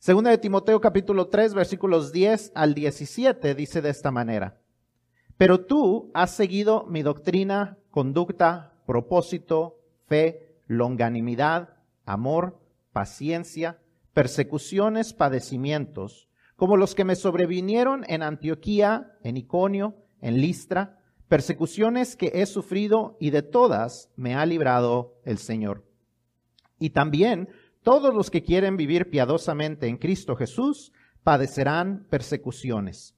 Segunda de Timoteo capítulo 3 versículos 10 al 17 dice de esta manera. Pero tú has seguido mi doctrina, conducta, propósito, fe, longanimidad, amor, paciencia, persecuciones, padecimientos, como los que me sobrevinieron en Antioquía, en Iconio, en Listra, persecuciones que he sufrido y de todas me ha librado el Señor. Y también todos los que quieren vivir piadosamente en Cristo Jesús padecerán persecuciones.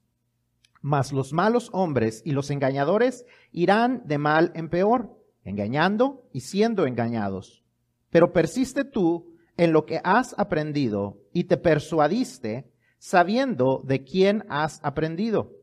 Mas los malos hombres y los engañadores irán de mal en peor, engañando y siendo engañados. Pero persiste tú en lo que has aprendido y te persuadiste sabiendo de quién has aprendido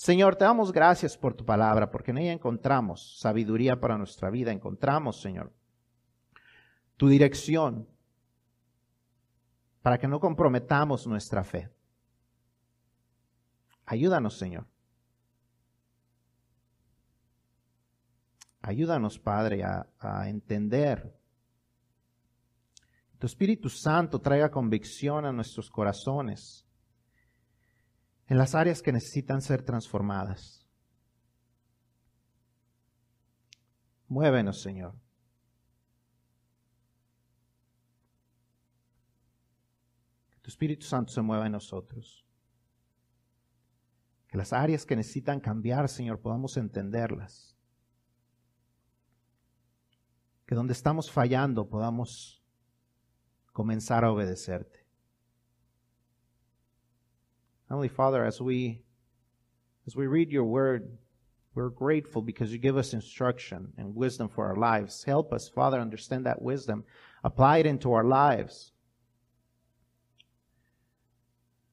Señor, te damos gracias por tu palabra, porque en ella encontramos sabiduría para nuestra vida, encontramos, Señor, tu dirección para que no comprometamos nuestra fe. Ayúdanos, Señor. Ayúdanos, Padre, a, a entender. Tu Espíritu Santo traiga convicción a nuestros corazones en las áreas que necesitan ser transformadas. Muévenos, Señor. Que tu Espíritu Santo se mueva en nosotros. Que las áreas que necesitan cambiar, Señor, podamos entenderlas. Que donde estamos fallando podamos comenzar a obedecerte. Heavenly Father, as we as we read your word, we're grateful because you give us instruction and wisdom for our lives. Help us, Father, understand that wisdom, apply it into our lives.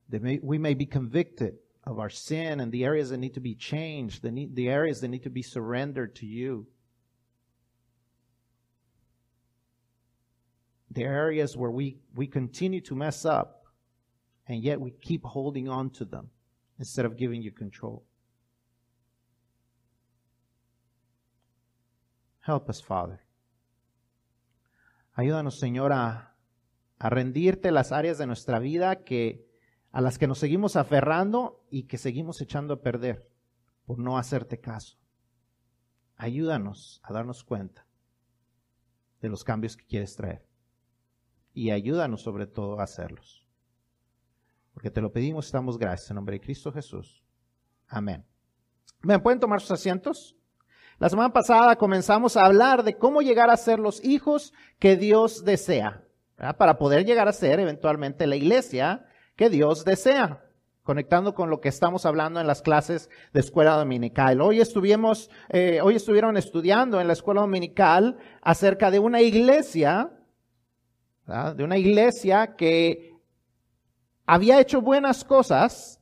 That may, we may be convicted of our sin and the areas that need to be changed, the, need, the areas that need to be surrendered to you. The areas where we, we continue to mess up and yet we keep holding on to them instead of giving you control. Help us, Father. Ayúdanos, Señor, a, a rendirte las áreas de nuestra vida que a las que nos seguimos aferrando y que seguimos echando a perder por no hacerte caso. Ayúdanos a darnos cuenta de los cambios que quieres traer y ayúdanos sobre todo a hacerlos. Porque te lo pedimos, estamos gracias. En nombre de Cristo Jesús. Amén. ¿Me pueden tomar sus asientos? La semana pasada comenzamos a hablar de cómo llegar a ser los hijos que Dios desea, para poder llegar a ser eventualmente la iglesia que Dios desea, conectando con lo que estamos hablando en las clases de escuela dominical. Hoy estuvimos, eh, hoy estuvieron estudiando en la escuela dominical acerca de una iglesia, de una iglesia que había hecho buenas cosas,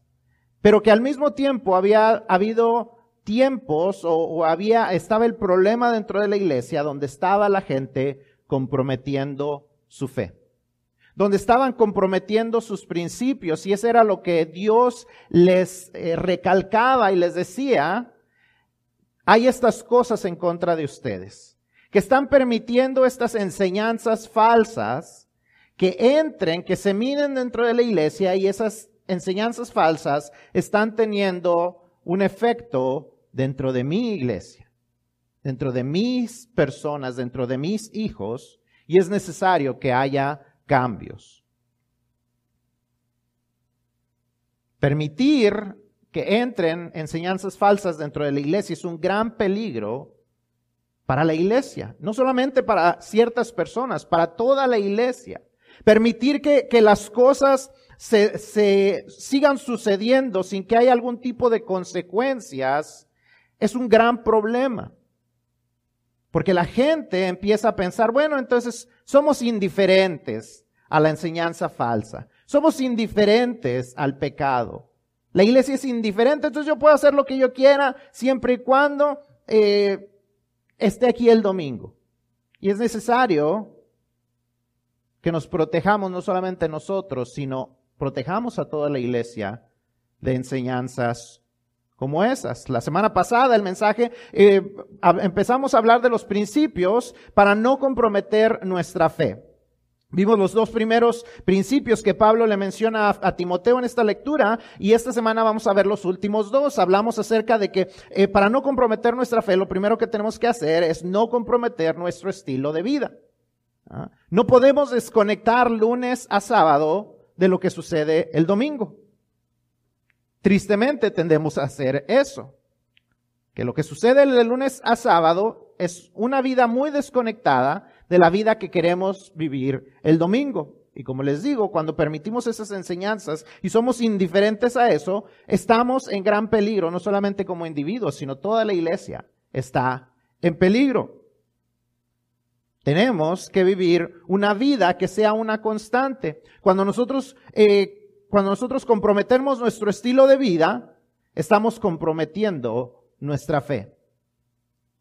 pero que al mismo tiempo había habido tiempos o, había, estaba el problema dentro de la iglesia donde estaba la gente comprometiendo su fe donde estaban comprometiendo sus principios y eso era lo que Dios les eh, recalcaba y les decía, hay estas cosas en contra de ustedes, que están permitiendo estas enseñanzas falsas que entren, que se miren dentro de la iglesia y esas enseñanzas falsas están teniendo un efecto dentro de mi iglesia, dentro de mis personas, dentro de mis hijos, y es necesario que haya cambios. Permitir que entren enseñanzas falsas dentro de la iglesia es un gran peligro para la iglesia, no solamente para ciertas personas, para toda la iglesia. Permitir que, las cosas se, se sigan sucediendo sin que haya algún tipo de consecuencias es un gran problema. Porque la gente empieza a pensar, bueno, entonces somos indiferentes a la enseñanza falsa. Somos indiferentes al pecado. La iglesia es indiferente, entonces yo puedo hacer lo que yo quiera siempre y cuando eh, esté aquí el domingo. Y es necesario que nos protejamos no solamente nosotros, sino protejamos a toda la iglesia de enseñanzas como esas. La semana pasada el mensaje eh, empezamos a hablar de los principios para no comprometer nuestra fe. Vimos los dos primeros principios que Pablo le menciona a, Timoteo en esta lectura y esta semana vamos a ver los últimos dos. Hablamos acerca de que eh, para no comprometer nuestra fe, lo primero que tenemos que hacer es no comprometer nuestro estilo de vida. ¿Ah? No podemos desconectar lunes a sábado de lo que sucede el domingo. Tristemente tendemos a hacer eso. Que lo que sucede de lunes a sábado es una vida muy desconectada de la vida que queremos vivir el domingo. Y como les digo, cuando permitimos esas enseñanzas y somos indiferentes a eso, estamos en gran peligro, no solamente como individuos, sino toda la iglesia está en peligro. Tenemos que vivir una vida que sea una constante. Cuando nosotros eh, cuando nosotros comprometemos nuestro estilo de vida, estamos comprometiendo nuestra fe.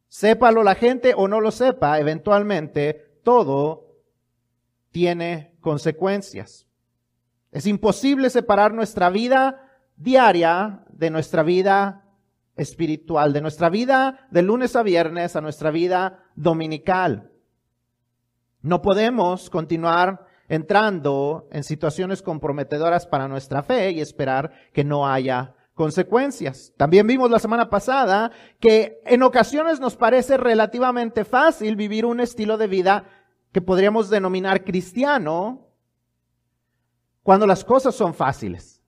Sépalo la gente o no lo sepa, eventualmente todo tiene consecuencias. Es imposible separar nuestra vida diaria de nuestra vida espiritual, de nuestra vida de lunes a viernes a nuestra vida dominical. No podemos continuar entrando en situaciones comprometedoras para nuestra fe y esperar que no haya consecuencias. También vimos la semana pasada que en ocasiones nos parece relativamente fácil vivir un estilo de vida que podríamos denominar cristiano cuando las cosas son fáciles.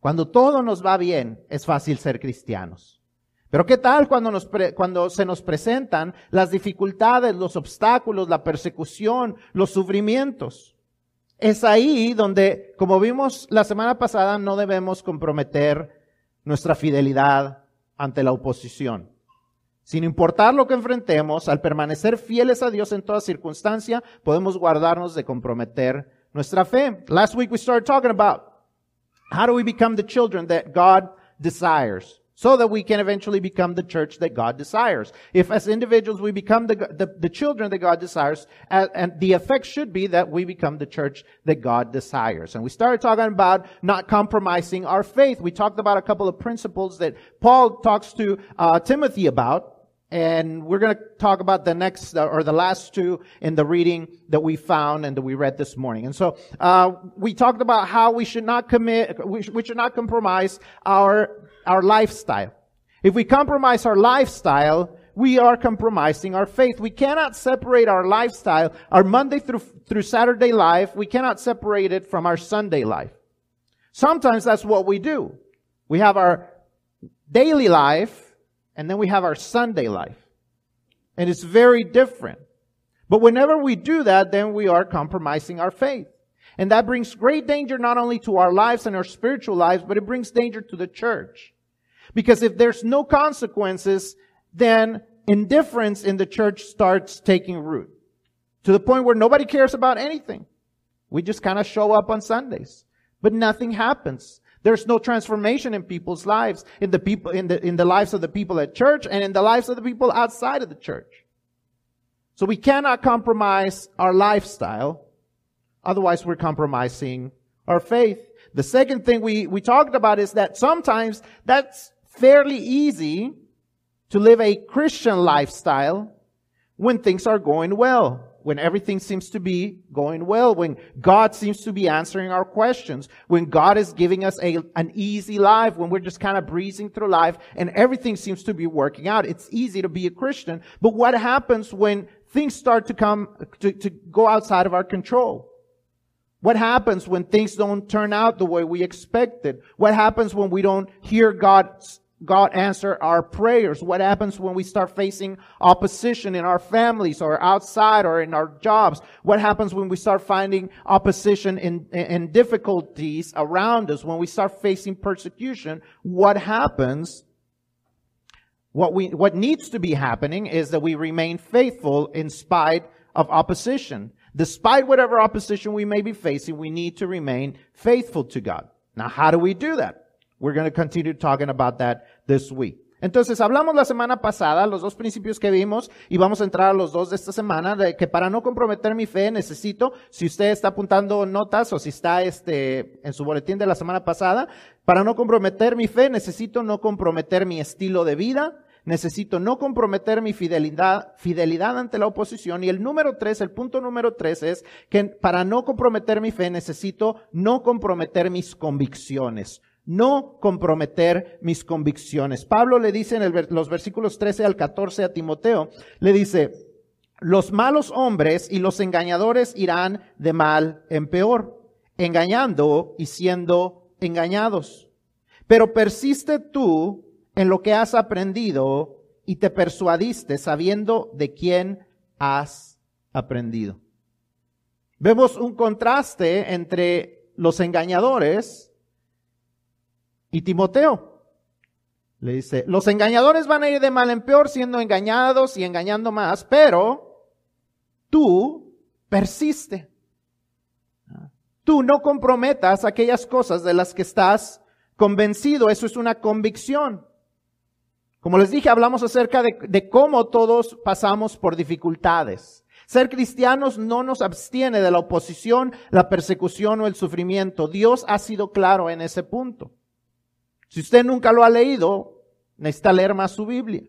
Cuando todo nos va bien, es fácil ser cristianos. Pero ¿qué tal cuando, nos cuando se nos presentan las dificultades, los obstáculos, la persecución, los sufrimientos? Es ahí donde, como vimos la semana pasada, no debemos comprometer nuestra fidelidad ante la oposición. Sin importar lo que enfrentemos, al permanecer fieles a Dios en toda circunstancia, podemos guardarnos de comprometer nuestra fe. Last week we started talking about how do we become the children that God desires so that we can eventually become the church that God desires. If as individuals we become the, the, the children that God desires, and, and, the effect should be that we become the church that God desires. And we started talking about not compromising our faith. We talked about a couple of principles that Paul talks to uh, Timothy about. And we're going to talk about the next or the last two in the reading that we found and that we read this morning. And so uh, we talked about how we should not commit, we, sh- we should not compromise our our lifestyle. If we compromise our lifestyle, we are compromising our faith. We cannot separate our lifestyle, our Monday through, through Saturday life, we cannot separate it from our Sunday life. Sometimes that's what we do. We have our daily life, and then we have our Sunday life. And it's very different. But whenever we do that, then we are compromising our faith. And that brings great danger not only to our lives and our spiritual lives, but it brings danger to the church. Because if there's no consequences, then indifference in the church starts taking root. To the point where nobody cares about anything. We just kind of show up on Sundays. But nothing happens. There's no transformation in people's lives, in the people, in the, in the lives of the people at church and in the lives of the people outside of the church. So we cannot compromise our lifestyle. Otherwise we're compromising our faith. The second thing we, we talked about is that sometimes that's fairly easy to live a Christian lifestyle when things are going well, when everything seems to be going well, when God seems to be answering our questions, when God is giving us a, an easy life, when we're just kind of breezing through life and everything seems to be working out. It's easy to be a Christian. But what happens when things start to come, to, to go outside of our control? What happens when things don't turn out the way we expected? What happens when we don't hear God's God answer our prayers? What happens when we start facing opposition in our families or outside or in our jobs? What happens when we start finding opposition in, in difficulties around us? When we start facing persecution? What happens? What we, what needs to be happening is that we remain faithful in spite of opposition. Despite whatever opposition we may be facing, we need to remain faithful to God. Now, how do we do that? We're going to continue talking about that this week. Entonces, hablamos la semana pasada, los dos principios que vimos, y vamos a entrar a los dos de esta semana, de que para no comprometer mi fe necesito, si usted está apuntando notas o si está este, en su boletín de la semana pasada, para no comprometer mi fe necesito no comprometer mi estilo de vida, necesito no comprometer mi fidelidad, fidelidad ante la oposición. Y el número tres, el punto número tres es que para no comprometer mi fe necesito no comprometer mis convicciones no comprometer mis convicciones. Pablo le dice en los versículos 13 al 14 a Timoteo, le dice, los malos hombres y los engañadores irán de mal en peor, engañando y siendo engañados. Pero persiste tú en lo que has aprendido y te persuadiste sabiendo de quién has aprendido. Vemos un contraste entre los engañadores y Timoteo le dice, los engañadores van a ir de mal en peor siendo engañados y engañando más, pero tú persiste. Tú no comprometas aquellas cosas de las que estás convencido, eso es una convicción. Como les dije, hablamos acerca de, cómo todos pasamos por dificultades. Ser cristianos no nos abstiene de la oposición, la persecución o el sufrimiento. Dios ha sido claro en ese punto. Si usted nunca lo ha leído, necesita leer más su Biblia.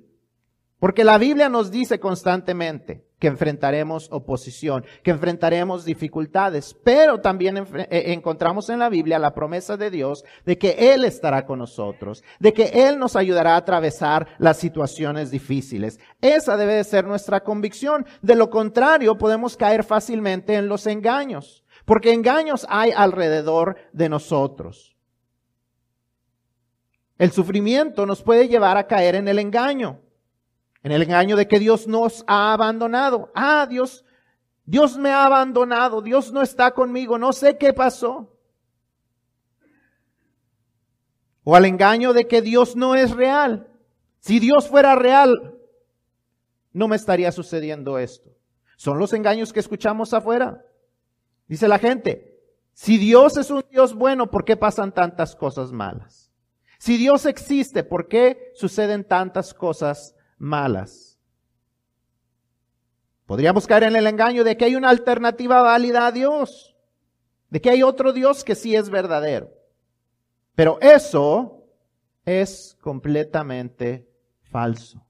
Porque la Biblia nos dice constantemente que enfrentaremos oposición, que enfrentaremos dificultades, pero también eh, encontramos en la Biblia la promesa de Dios de que Él estará con nosotros, de que Él nos ayudará a atravesar las situaciones difíciles. Esa debe de ser nuestra convicción. De lo contrario, podemos caer fácilmente en los engaños, porque engaños hay alrededor de nosotros. El sufrimiento nos puede llevar a caer en el engaño, en el engaño de que Dios nos ha abandonado. Ah, Dios, Dios me ha abandonado, Dios no está conmigo, no sé qué pasó. O al engaño de que Dios no es real. Si Dios fuera real, no me estaría sucediendo esto. Son los engaños que escuchamos afuera. Dice la gente, si Dios es un Dios bueno, ¿por qué pasan tantas cosas malas? Si Dios existe, ¿por qué suceden tantas cosas malas? Podríamos caer en el engaño de que hay una alternativa válida a Dios, de que hay otro Dios que sí es verdadero. Pero eso es completamente falso.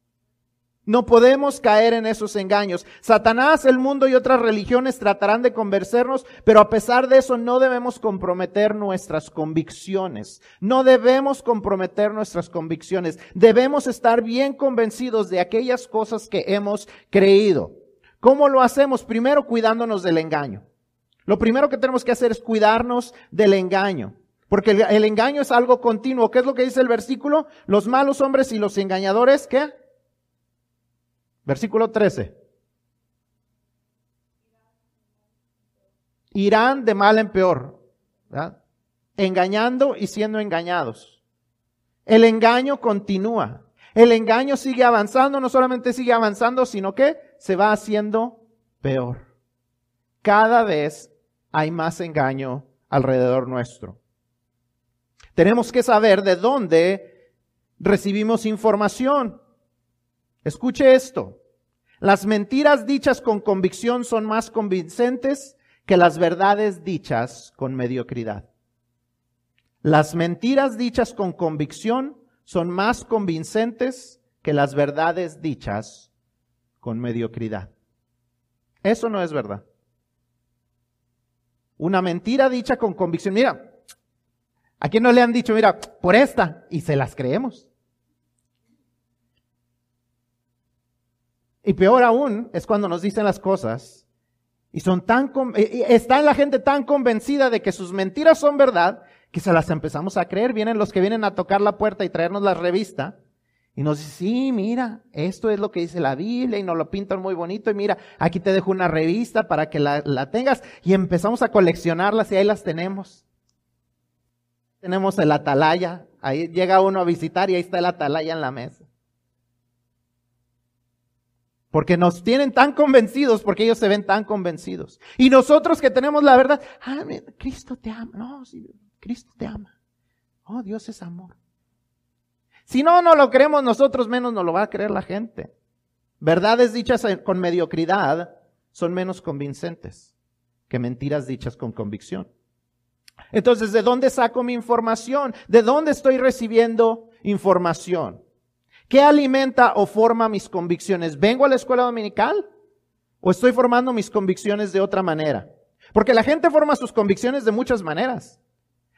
No podemos caer en esos engaños. Satanás, el mundo y otras religiones tratarán de convencernos, pero a pesar de eso no debemos comprometer nuestras convicciones. No debemos comprometer nuestras convicciones. Debemos estar bien convencidos de aquellas cosas que hemos creído. ¿Cómo lo hacemos? Primero cuidándonos del engaño. Lo primero que tenemos que hacer es cuidarnos del engaño. Porque el, el engaño es algo continuo. ¿Qué es lo que dice el versículo? Los malos hombres y los engañadores, ¿qué? Versículo 13. Irán de mal en peor, engañando y siendo engañados. El engaño continúa. El engaño sigue avanzando, no solamente sigue avanzando, sino que se va haciendo peor. Cada vez hay más engaño alrededor nuestro. Tenemos que saber de dónde recibimos información. Escuche esto. Las mentiras dichas con convicción son más convincentes que las verdades dichas con mediocridad. Las mentiras dichas con convicción son más convincentes que las verdades dichas con mediocridad. Eso no es verdad. Una mentira dicha con convicción. Mira, ¿a quién no le han dicho, mira, por esta? Y se las creemos. Y peor aún es cuando nos dicen las cosas y son tan, está la gente tan convencida de que sus mentiras son verdad que se las empezamos a creer. Vienen los que vienen a tocar la puerta y traernos la revista y nos dicen, sí, mira, esto es lo que dice la Biblia y nos lo pintan muy bonito y mira, aquí te dejo una revista para que la, la tengas y empezamos a coleccionarlas y ahí las tenemos. Tenemos el atalaya, ahí llega uno a visitar y ahí está el atalaya en la mesa. Porque nos tienen tan convencidos, porque ellos se ven tan convencidos. Y nosotros que tenemos la verdad, ah, Cristo te ama. No, Cristo te ama. Oh, Dios es amor. Si no, no lo creemos nosotros, menos nos lo va a creer la gente. Verdades dichas con mediocridad son menos convincentes que mentiras dichas con convicción. Entonces, ¿de dónde saco mi información? ¿De dónde estoy recibiendo información? ¿Qué alimenta o forma mis convicciones? ¿Vengo a la escuela dominical? ¿O estoy formando mis convicciones de otra manera? Porque la gente forma sus convicciones de muchas maneras.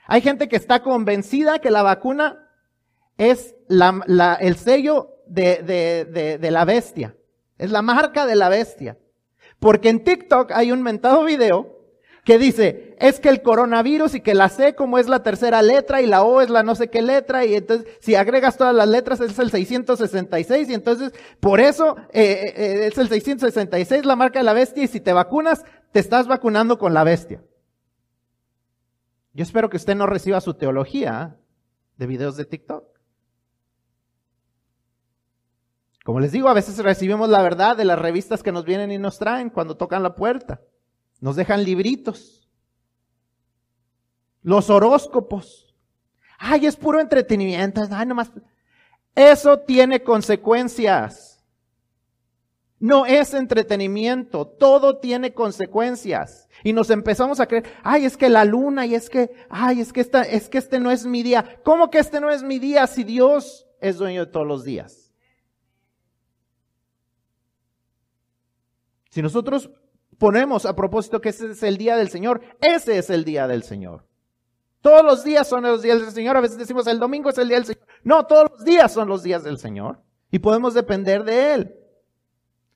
Hay gente que está convencida que la vacuna es el sello de, de la bestia. Es la marca de la bestia. Porque en TikTok hay un mentado video que dice, es que el coronavirus y que la C como es la tercera letra y la O es la no sé qué letra y entonces si agregas todas las letras es el 666 y entonces por eso eh, eh, eh, es el 666 la marca de la bestia y si te vacunas te estás vacunando con la bestia. Yo espero que usted no reciba su teología de videos de TikTok. Como les digo, a veces recibimos la verdad de las revistas que nos vienen y nos traen cuando tocan la puerta. Nos dejan libritos. Los horóscopos. Ay, es puro entretenimiento. Ay, nomás. Eso tiene consecuencias. No es entretenimiento, todo tiene consecuencias. Y nos empezamos a creer, ay, es que la luna, y es que, ay, es que esta, es que este no es mi día. ¿Cómo que este no es mi día si Dios es dueño de todos los días? Si nosotros ponemos a propósito que ese es el día del Señor, ese es el día del Señor. Todos los días son los días del Señor. A veces decimos el domingo es el día del Señor. No, todos los días son los días del Señor. Y podemos depender de Él.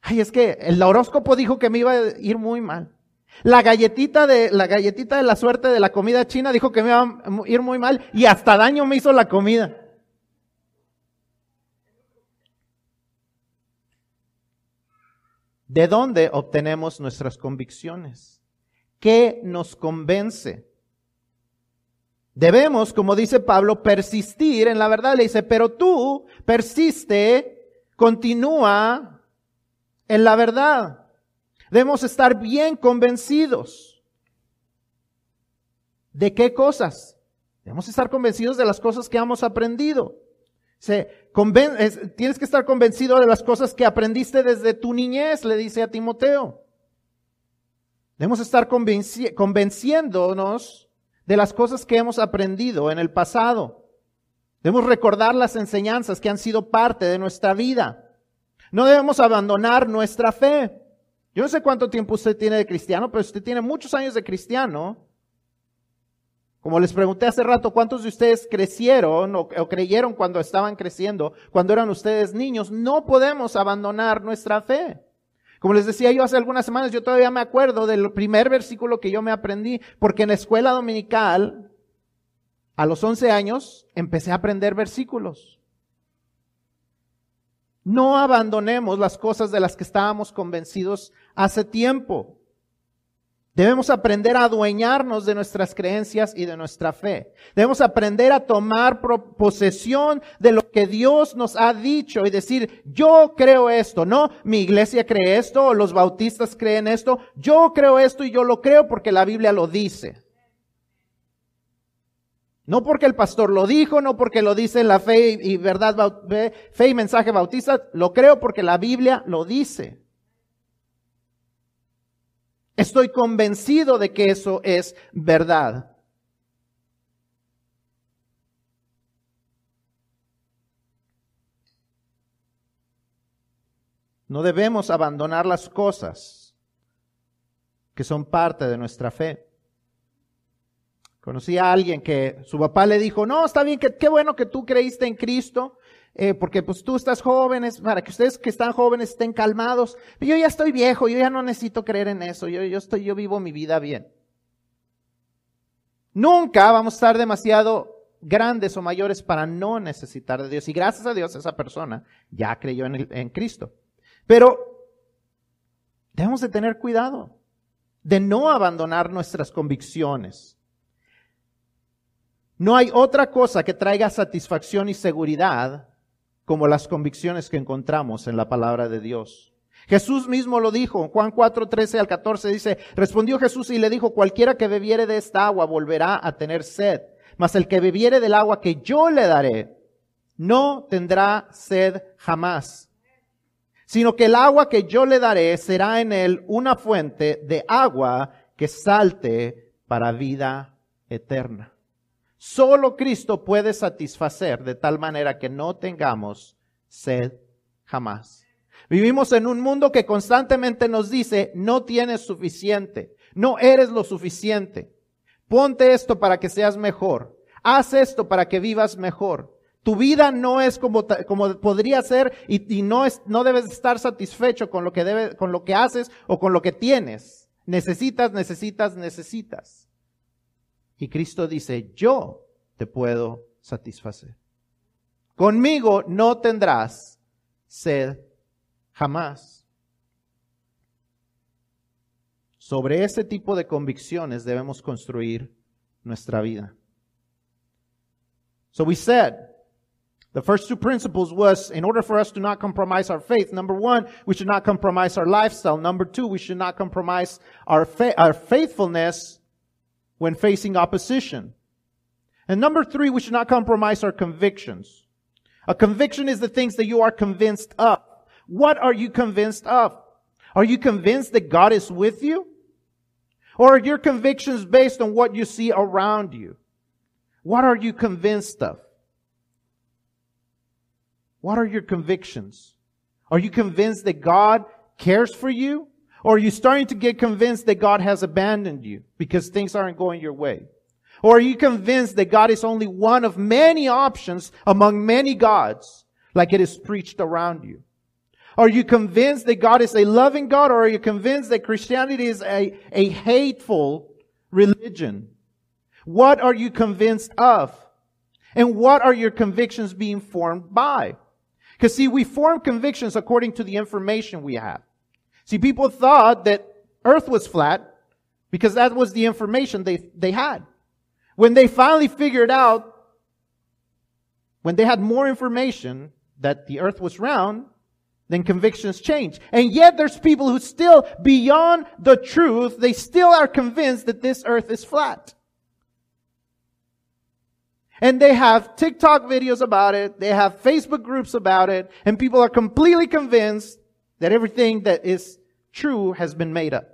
Ay, es que el horóscopo dijo que me iba a ir muy mal. La galletita de, la galletita de la suerte de la comida china dijo que me iba a ir muy mal y hasta daño me hizo la comida. ¿De dónde obtenemos nuestras convicciones? ¿Qué nos convence? Debemos, como dice Pablo, persistir en la verdad. Le dice, pero tú persiste, continúa en la verdad. Debemos estar bien convencidos. ¿De qué cosas? Debemos estar convencidos de las cosas que hemos aprendido. Se tienes que estar convencido de las cosas que aprendiste desde tu niñez, le dice a Timoteo. Debemos estar convenciéndonos de las cosas que hemos aprendido en el pasado. Debemos recordar las enseñanzas que han sido parte de nuestra vida. No debemos abandonar nuestra fe. Yo no sé cuánto tiempo usted tiene de cristiano, pero usted tiene muchos años de cristiano. Como les pregunté hace rato, ¿cuántos de ustedes crecieron o, creyeron cuando estaban creciendo, cuando eran ustedes niños? No podemos abandonar nuestra fe. Como les decía yo hace algunas semanas, yo todavía me acuerdo del primer versículo que yo me aprendí, porque en la escuela dominical, a los 11 años, empecé a aprender versículos. No abandonemos las cosas de las que estábamos convencidos hace tiempo. Debemos aprender a adueñarnos de nuestras creencias y de nuestra fe. Debemos aprender a tomar posesión de lo que Dios nos ha dicho y decir, yo creo esto, no, mi iglesia cree esto los bautistas creen esto, yo creo esto y yo lo creo porque la Biblia lo dice. No porque el pastor lo dijo, no porque lo dice la fe y verdad, fe y mensaje bautista, lo creo porque la Biblia lo dice. Estoy convencido de que eso es verdad. No debemos abandonar las cosas que son parte de nuestra fe. Conocí a alguien que su papá le dijo, no, está bien, que, qué bueno que tú creíste en Cristo, eh, porque pues tú estás jóvenes, para que ustedes que están jóvenes estén calmados. Yo ya estoy viejo, yo ya no necesito creer en eso, yo, yo estoy, yo vivo mi vida bien. Nunca vamos a estar demasiado grandes o mayores para no necesitar de Dios. Y gracias a Dios esa persona ya creyó en, en Cristo. Pero debemos de tener cuidado de no abandonar nuestras convicciones. No hay otra cosa que traiga satisfacción y seguridad como las convicciones que encontramos en la palabra de Dios. Jesús mismo lo dijo, Juan 4, 13 al 14 dice, respondió Jesús y le dijo, cualquiera que bebiere de esta agua volverá a tener sed, mas el que bebiere del agua que yo le daré, no tendrá sed jamás, sino que el agua que yo le daré será en él una fuente de agua que salte para vida eterna. Solo Cristo puede satisfacer de tal manera que no tengamos sed jamás. Vivimos en un mundo que constantemente nos dice, no tienes suficiente, no eres lo suficiente. Ponte esto para que seas mejor. Haz esto para que vivas mejor. Tu vida no es como, como podría ser y, no, es, no debes estar satisfecho con lo, que debe, con lo que haces o con lo que tienes. Necesitas, necesitas, necesitas. Y Cristo dice, yo te puedo satisfacer. Conmigo no tendrás sed Jamás. Sobre ese tipo de convicciones debemos construir nuestra vida. So we said, the first two principles was in order for us to not compromise our faith, number one, we should not compromise our lifestyle. Number two, we should not compromise our, fa- our faithfulness when facing opposition. And number three, we should not compromise our convictions. A conviction is the things that you are convinced of. What are you convinced of? Are you convinced that God is with you? Or are your convictions based on what you see around you? What are you convinced of? What are your convictions? Are you convinced that God cares for you? Or are you starting to get convinced that God has abandoned you because things aren't going your way? Or are you convinced that God is only one of many options among many gods, like it is preached around you? Are you convinced that God is a loving God or are you convinced that Christianity is a, a hateful religion? What are you convinced of? And what are your convictions being formed by? Because see, we form convictions according to the information we have. See, people thought that earth was flat because that was the information they, they had. When they finally figured out, when they had more information that the earth was round, then convictions change. And yet there's people who still, beyond the truth, they still are convinced that this earth is flat. And they have TikTok videos about it, they have Facebook groups about it, and people are completely convinced that everything that is true has been made up.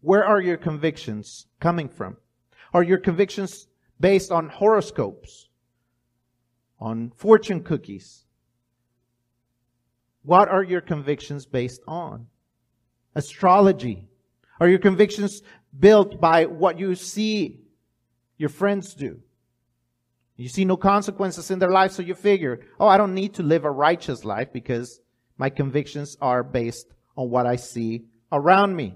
Where are your convictions coming from? Are your convictions based on horoscopes? on fortune cookies. What are your convictions based on? Astrology. Are your convictions built by what you see your friends do? You see no consequences in their life, so you figure, oh, I don't need to live a righteous life because my convictions are based on what I see around me.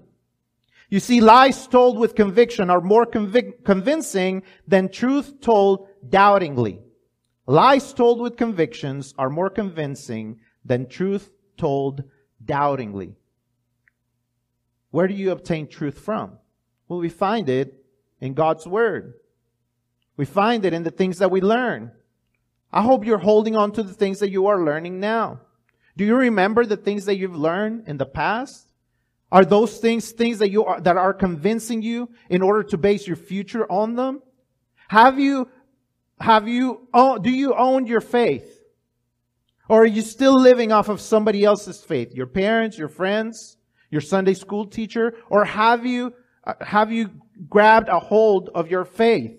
You see, lies told with conviction are more convic- convincing than truth told doubtingly. Lies told with convictions are more convincing than truth told doubtingly. Where do you obtain truth from? Well, we find it in God's Word. We find it in the things that we learn. I hope you're holding on to the things that you are learning now. Do you remember the things that you've learned in the past? Are those things things that you are, that are convincing you in order to base your future on them? Have you have you, do you own your faith? Or are you still living off of somebody else's faith? Your parents, your friends, your Sunday school teacher? Or have you, uh, have you grabbed a hold of your faith?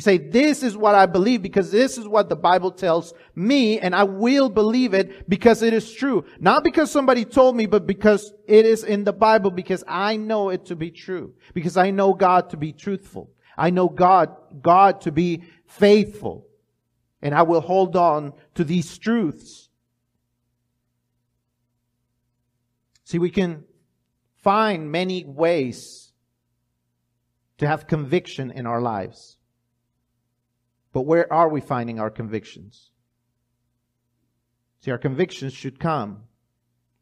You say, this is what I believe because this is what the Bible tells me and I will believe it because it is true. Not because somebody told me, but because it is in the Bible because I know it to be true. Because I know God to be truthful. I know God, God to be faithful. And I will hold on to these truths. See, we can find many ways to have conviction in our lives. But where are we finding our convictions? See, our convictions should come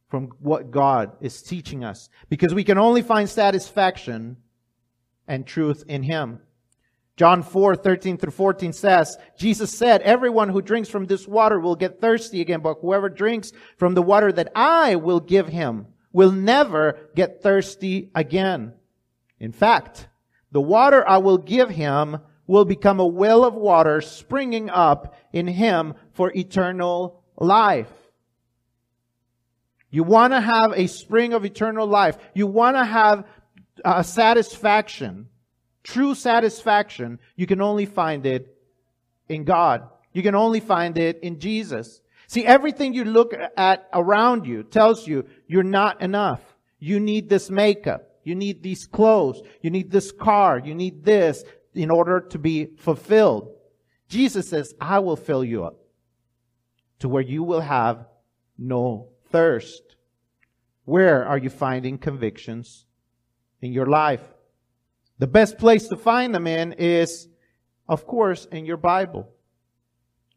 from what God is teaching us because we can only find satisfaction and truth in Him. John 4, 13 through 14 says, Jesus said, everyone who drinks from this water will get thirsty again, but whoever drinks from the water that I will give him will never get thirsty again. In fact, the water I will give him will become a well of water springing up in him for eternal life. You want to have a spring of eternal life. You want to have a satisfaction True satisfaction, you can only find it in God. You can only find it in Jesus. See, everything you look at around you tells you you're not enough. You need this makeup. You need these clothes. You need this car. You need this in order to be fulfilled. Jesus says, I will fill you up to where you will have no thirst. Where are you finding convictions in your life? The best place to find them in is, of course, in your Bible.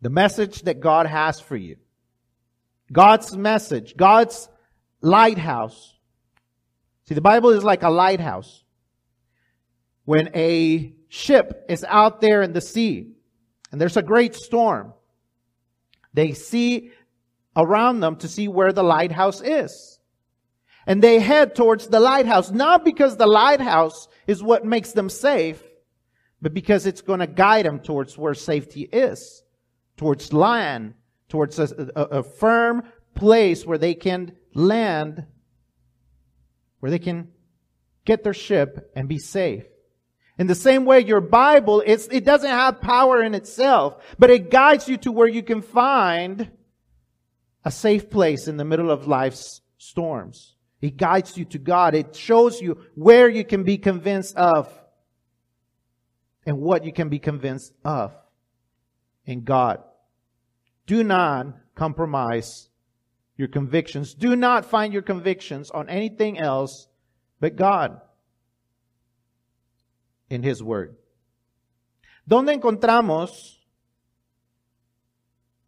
The message that God has for you. God's message, God's lighthouse. See, the Bible is like a lighthouse. When a ship is out there in the sea and there's a great storm, they see around them to see where the lighthouse is. And they head towards the lighthouse, not because the lighthouse is what makes them safe, but because it's going to guide them towards where safety is, towards land, towards a, a, a firm place where they can land, where they can get their ship and be safe. In the same way, your Bible, it doesn't have power in itself, but it guides you to where you can find a safe place in the middle of life's storms. It guides you to God. It shows you where you can be convinced of and what you can be convinced of in God. Do not compromise your convictions. Do not find your convictions on anything else but God in His Word. ¿Dónde encontramos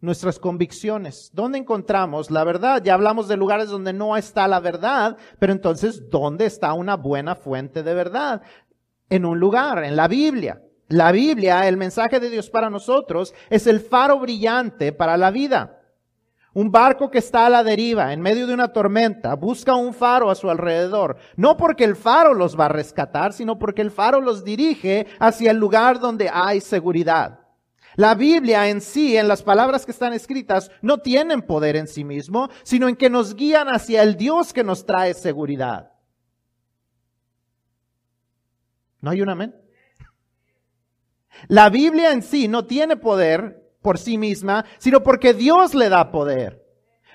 nuestras convicciones. ¿Dónde encontramos la verdad? Ya hablamos de lugares donde no está la verdad, pero entonces, ¿dónde está una buena fuente de verdad? En un lugar, en la Biblia. La Biblia, el mensaje de Dios para nosotros, es el faro brillante para la vida. Un barco que está a la deriva, en medio de una tormenta, busca un faro a su alrededor. No porque el faro los va a rescatar, sino porque el faro los dirige hacia el lugar donde hay seguridad. La Biblia en sí, en las palabras que están escritas, no tienen poder en sí mismo, sino en que nos guían hacia el Dios que nos trae seguridad. ¿No hay un amén? La Biblia en sí no tiene poder por sí misma, sino porque Dios le da poder.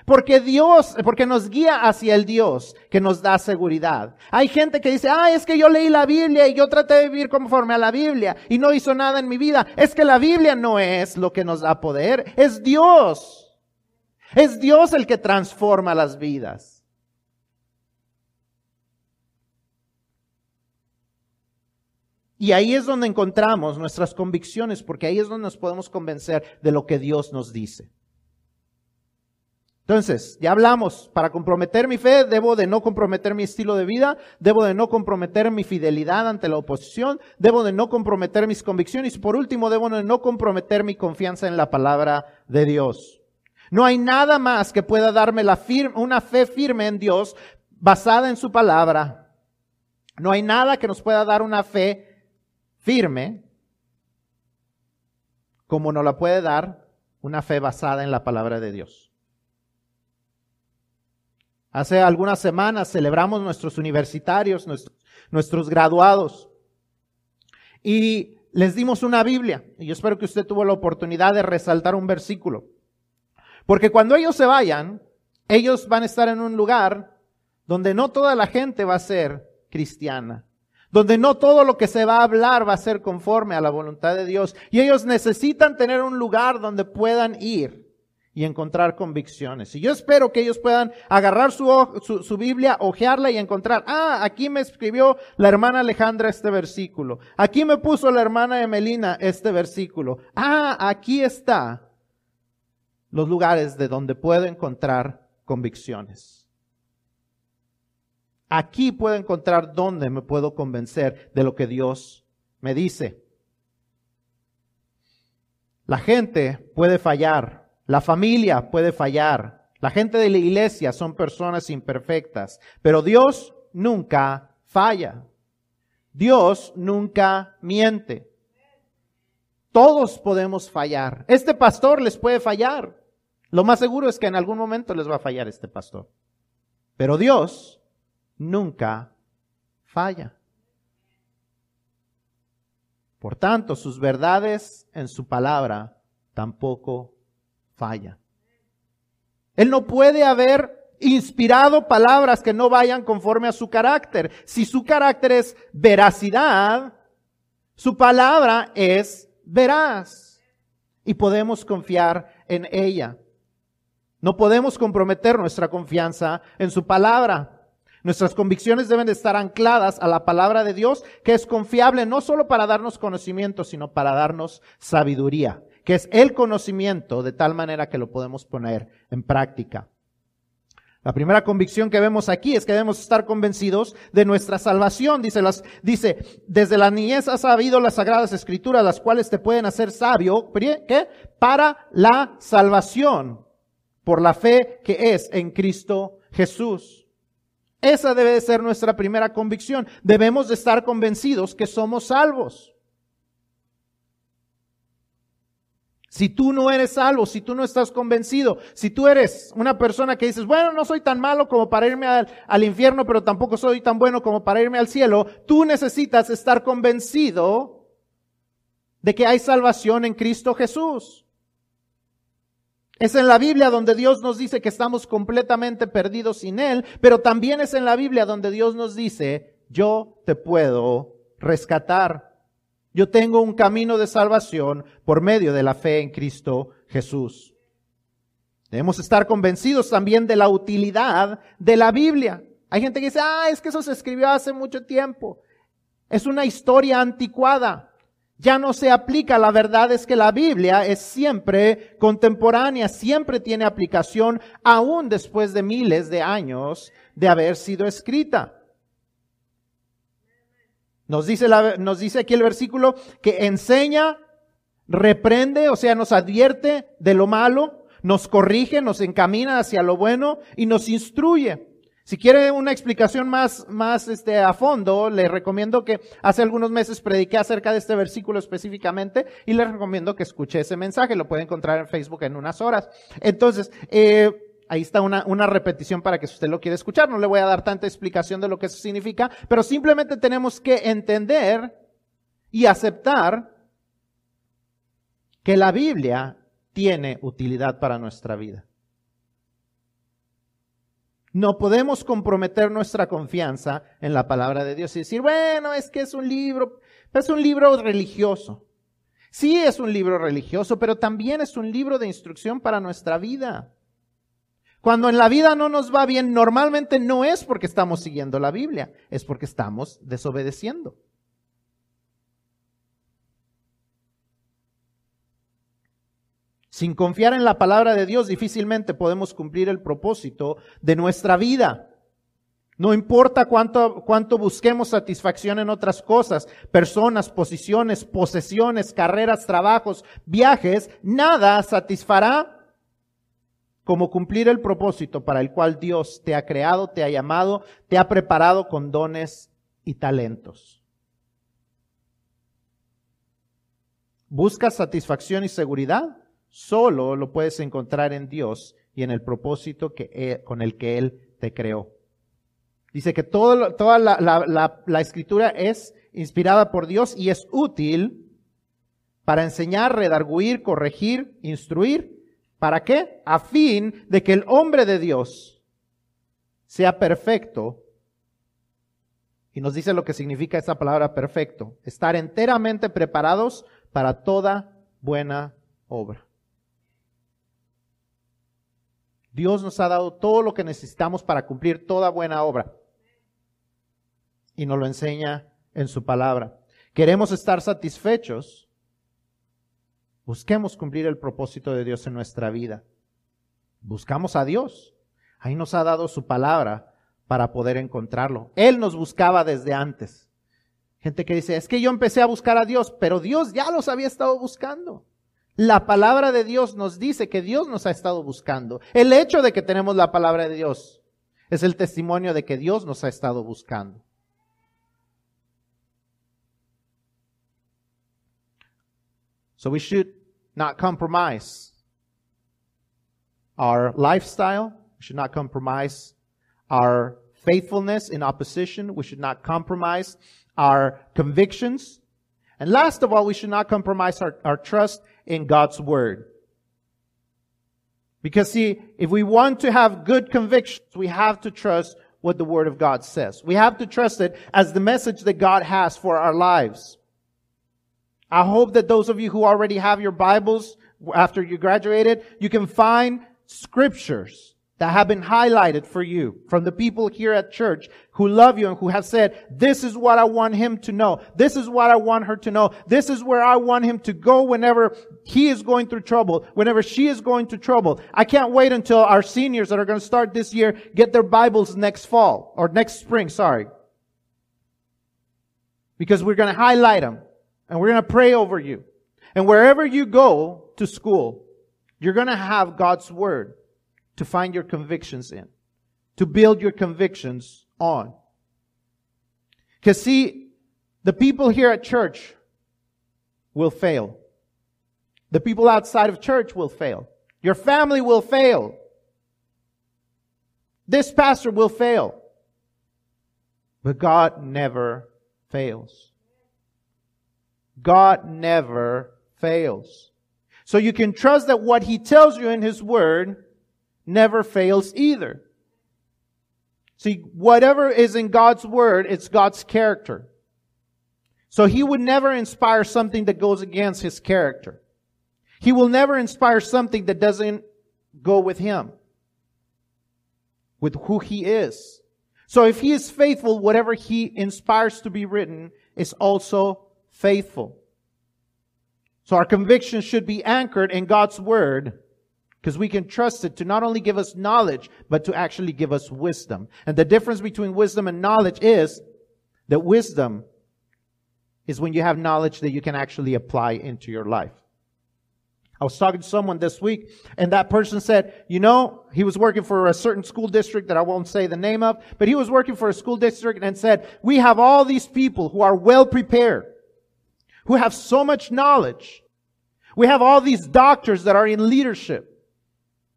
Porque Dios, porque nos guía hacia el Dios que nos da seguridad. Hay gente que dice, ah, es que yo leí la Biblia y yo traté de vivir conforme a la Biblia y no hizo nada en mi vida. Es que la Biblia no es lo que nos da poder, es Dios. Es Dios el que transforma las vidas. Y ahí es donde encontramos nuestras convicciones, porque ahí es donde nos podemos convencer de lo que Dios nos dice. Entonces, ya hablamos, para comprometer mi fe debo de no comprometer mi estilo de vida, debo de no comprometer mi fidelidad ante la oposición, debo de no comprometer mis convicciones y por último debo de no comprometer mi confianza en la palabra de Dios. No hay nada más que pueda darme una fe firme en Dios basada en su palabra. No hay nada que nos pueda dar una fe firme como nos la puede dar una fe basada en la palabra de Dios. Hace algunas semanas celebramos nuestros universitarios, nuestros, graduados. Y les dimos una Biblia. Y yo espero que usted tuvo la oportunidad de resaltar un versículo. Porque cuando ellos se vayan, ellos van a estar en un lugar donde no toda la gente va a ser cristiana. Donde no todo lo que se va a hablar va a ser conforme a la voluntad de Dios. Y ellos necesitan tener un lugar donde puedan ir y encontrar convicciones. Y yo espero que ellos puedan agarrar su, su, Biblia, ojearla y encontrar, ah, aquí me escribió la hermana Alejandra este versículo. Aquí me puso la hermana Emelina este versículo. Ah, aquí está los lugares de donde puedo encontrar convicciones. Aquí puedo encontrar dónde me puedo convencer de lo que Dios me dice. La gente puede fallar, la familia puede fallar, la gente de la iglesia son personas imperfectas, pero Dios nunca falla. Dios nunca miente. Todos podemos fallar. Este pastor les puede fallar. Lo más seguro es que en algún momento les va a fallar este pastor. Pero Dios nunca falla. Por tanto, sus verdades en su palabra tampoco fallan. Él no puede haber inspirado palabras que no vayan conforme a su carácter. Si su carácter es veracidad, su palabra es veraz. Y podemos confiar en ella. No podemos comprometer nuestra confianza en su palabra. Nuestras convicciones deben de estar ancladas a la palabra de Dios, que es confiable no solo para darnos conocimiento, sino para darnos sabiduría, que es el conocimiento de tal manera que lo podemos poner en práctica. La primera convicción que vemos aquí es que debemos estar convencidos de nuestra salvación. Dice, las, dice, desde la niñez has sabido las sagradas escrituras, las cuales te pueden hacer sabio, ¿qué? Para la salvación, por la fe que es en Cristo Jesús. Esa debe de ser nuestra primera convicción. Debemos de estar convencidos que somos salvos. Si tú no eres salvo, si tú no estás convencido, si tú eres una persona que dices, bueno, no soy tan malo como para irme al, al, infierno, pero tampoco soy tan bueno como para irme al cielo, tú necesitas estar convencido de que hay salvación en Cristo Jesús. Es en la Biblia donde Dios nos dice que estamos completamente perdidos sin Él, pero también es en la Biblia donde Dios nos dice, yo te puedo rescatar. Yo tengo un camino de salvación por medio de la fe en Cristo Jesús. Debemos estar convencidos también de la utilidad de la Biblia. Hay gente que dice, ah, es que eso se escribió hace mucho tiempo. Es una historia anticuada ya no se aplica. La verdad es que la Biblia es siempre contemporánea, siempre tiene aplicación, aún después de miles de años de haber sido escrita. Nos dice, nos dice aquí el versículo que enseña, reprende, o sea, nos advierte de lo malo, nos corrige, nos encamina hacia lo bueno y nos instruye. Si quiere una explicación más, más este, a fondo, le recomiendo que hace algunos meses prediqué acerca de este versículo específicamente y le recomiendo que escuche ese mensaje. Lo puede encontrar en Facebook en unas horas. Entonces, eh, ahí está una, una repetición para que usted lo quiere escuchar. No le voy a dar tanta explicación de lo que eso significa, pero simplemente tenemos que entender y aceptar que la Biblia tiene utilidad para nuestra vida. No podemos comprometer nuestra confianza en la palabra de Dios y decir, bueno, es que es un libro, es un libro religioso. Sí es un libro religioso, pero también es un libro de instrucción para nuestra vida. Cuando en la vida no nos va bien, normalmente no es porque estamos siguiendo la Biblia, es porque estamos desobedeciendo. Sin confiar en la palabra de Dios difícilmente podemos cumplir el propósito de nuestra vida. No importa cuánto, cuánto busquemos satisfacción en otras cosas, personas, posiciones, posesiones, carreras, trabajos, viajes, nada satisfará como cumplir el propósito para el cual Dios te ha creado, te ha llamado, te ha preparado con dones y talentos. ¿Buscas satisfacción y seguridad? Solo lo puedes encontrar en Dios y en el propósito que, con el que Él te creó. Dice que todo, toda la, la, la escritura es inspirada por Dios y es útil para enseñar, redarguir, corregir, instruir. ¿Para qué? A fin de que el hombre de Dios sea perfecto. Y nos dice lo que significa esa palabra perfecto. Estar enteramente preparados para toda buena obra. Dios nos ha dado todo lo que necesitamos para cumplir toda buena obra. Y nos lo enseña en su palabra. Queremos estar satisfechos. Busquemos cumplir el propósito de Dios en nuestra vida. Buscamos a Dios. Ahí nos ha dado su palabra para poder encontrarlo. Él nos buscaba desde antes. Gente que dice, es que yo empecé a buscar a Dios, pero Dios ya los había estado buscando. La palabra de Dios nos dice que Dios nos ha estado buscando. El hecho de que tenemos la palabra de Dios es el testimonio de que Dios nos ha estado buscando. So we should not compromise our lifestyle. We should not compromise our faithfulness in opposition. We should not compromise our convictions. And last of all, we should not compromise our, our trust in God's Word. Because see, if we want to have good convictions, we have to trust what the Word of God says. We have to trust it as the message that God has for our lives. I hope that those of you who already have your Bibles after you graduated, you can find scriptures that have been highlighted for you from the people here at church who love you and who have said, this is what I want him to know. This is what I want her to know. This is where I want him to go whenever he is going through trouble, whenever she is going through trouble. I can't wait until our seniors that are going to start this year get their Bibles next fall or next spring, sorry. Because we're going to highlight them and we're going to pray over you. And wherever you go to school, you're going to have God's word to find your convictions in, to build your convictions on. Because see, the people here at church will fail. The people outside of church will fail. Your family will fail. This pastor will fail. But God never fails. God never fails. So you can trust that what He tells you in His Word never fails either. See, whatever is in God's word, it's God's character. So he would never inspire something that goes against his character. He will never inspire something that doesn't go with him. With who he is. So if he is faithful, whatever he inspires to be written is also faithful. So our conviction should be anchored in God's word because we can trust it to not only give us knowledge, but to actually give us wisdom. And the difference between wisdom and knowledge is that wisdom is when you have knowledge that you can actually apply into your life. I was talking to someone this week and that person said, you know, he was working for a certain school district that I won't say the name of, but he was working for a school district and said, we have all these people who are well prepared, who have so much knowledge. We have all these doctors that are in leadership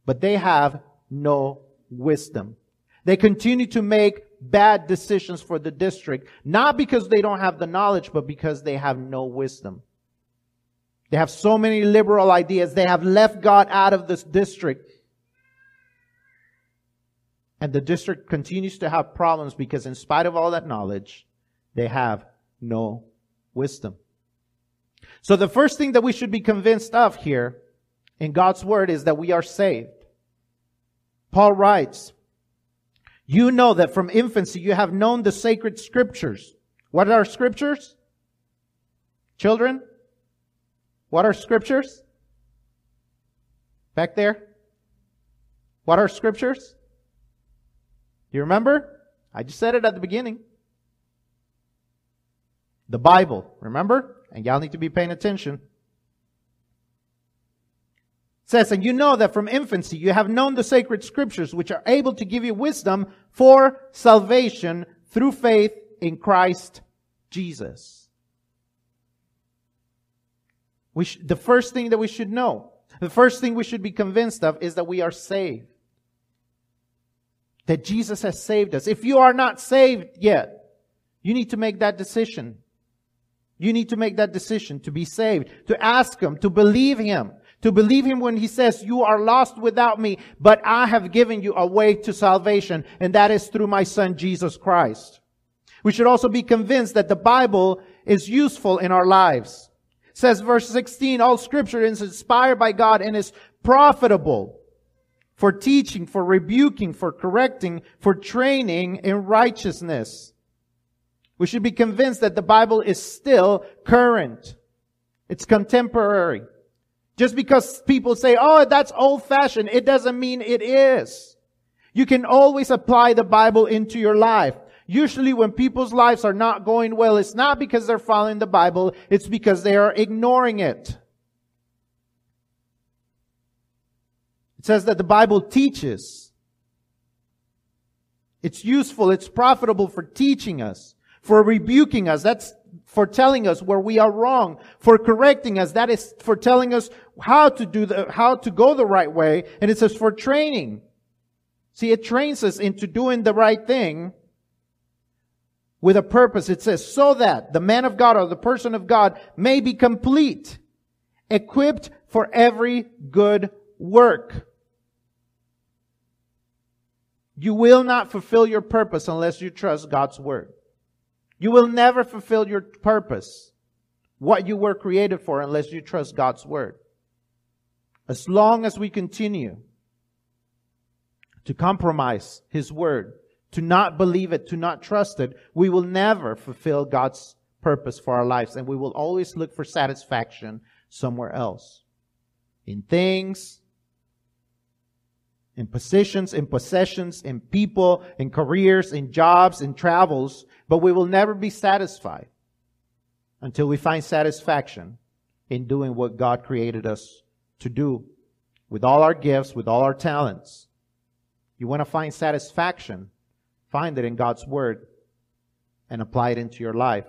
but they have no wisdom. They continue to make bad decisions for the district, not because they don't have the knowledge, but because they have no wisdom. They have so many liberal ideas. They have left God out of this district. And the district continues to have problems because in spite of all that knowledge, they have no wisdom. So the first thing that we should be convinced of here in God's word is that we are saved. Paul writes, you know that from infancy you have known the sacred scriptures. What are scriptures? Children? What are scriptures? Back there? What are scriptures? You remember? I just said it at the beginning. The Bible, remember? And y'all need to be paying attention says, and you know that from infancy you have known the sacred scriptures which are able to give you wisdom for salvation through faith in Christ Jesus. We sh- the first thing that we should know, the first thing we should be convinced of is that we are saved. That Jesus has saved us. If you are not saved yet, you need to make that decision. You need to make that decision to be saved, to ask Him, to believe Him, to believe him when he says, you are lost without me, but I have given you a way to salvation, and that is through my son Jesus Christ. We should also be convinced that the Bible is useful in our lives. It says verse 16, all scripture is inspired by God and is profitable for teaching, for rebuking, for correcting, for training in righteousness. We should be convinced that the Bible is still current. It's contemporary. Just because people say, oh, that's old fashioned, it doesn't mean it is. You can always apply the Bible into your life. Usually when people's lives are not going well, it's not because they're following the Bible, it's because they are ignoring it. It says that the Bible teaches. It's useful, it's profitable for teaching us, for rebuking us. That's for telling us where we are wrong, for correcting us. That is for telling us how to do the, how to go the right way. And it says for training. See, it trains us into doing the right thing with a purpose. It says, so that the man of God or the person of God may be complete, equipped for every good work. You will not fulfill your purpose unless you trust God's word. You will never fulfill your purpose, what you were created for, unless you trust God's word. As long as we continue to compromise His word, to not believe it, to not trust it, we will never fulfill God's purpose for our lives and we will always look for satisfaction somewhere else. In things, in positions, in possessions, in people, in careers, in jobs, in travels, but we will never be satisfied until we find satisfaction in doing what God created us to do with all our gifts, with all our talents. You want to find satisfaction, find it in God's Word and apply it into your life.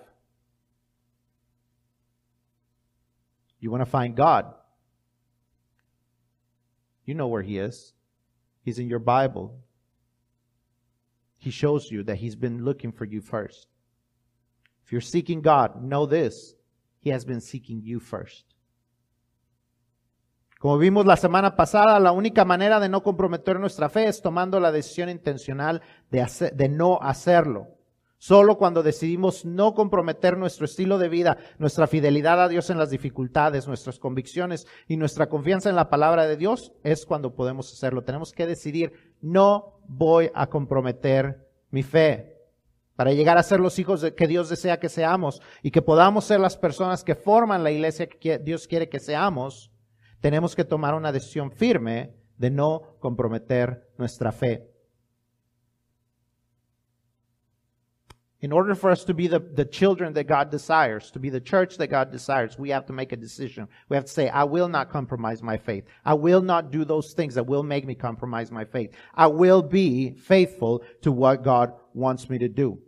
You want to find God. You know where He is. He's in your Bible. He shows you that He's been looking for you first. If you're seeking God, know this. He has been seeking you first. Como vimos la semana pasada, la única manera de no comprometer nuestra fe es tomando la decisión intencional de, de no hacerlo. Solo cuando decidimos no comprometer nuestro estilo de vida, nuestra fidelidad a Dios en las dificultades, nuestras convicciones y nuestra confianza en la palabra de Dios, es cuando podemos hacerlo. Tenemos que decidir, no voy a comprometer mi fe para llegar a ser los hijos que Dios desea que seamos y que podamos ser las personas que forman la iglesia que Dios quiere que seamos. Tenemos que tomar una decisión firme de no comprometer nuestra fe. In order for us to be the, the children that God desires, to be the church that God desires, we have to make a decision. We have to say, I will not compromise my faith. I will not do those things that will make me compromise my faith. I will be faithful to what God wants me to do.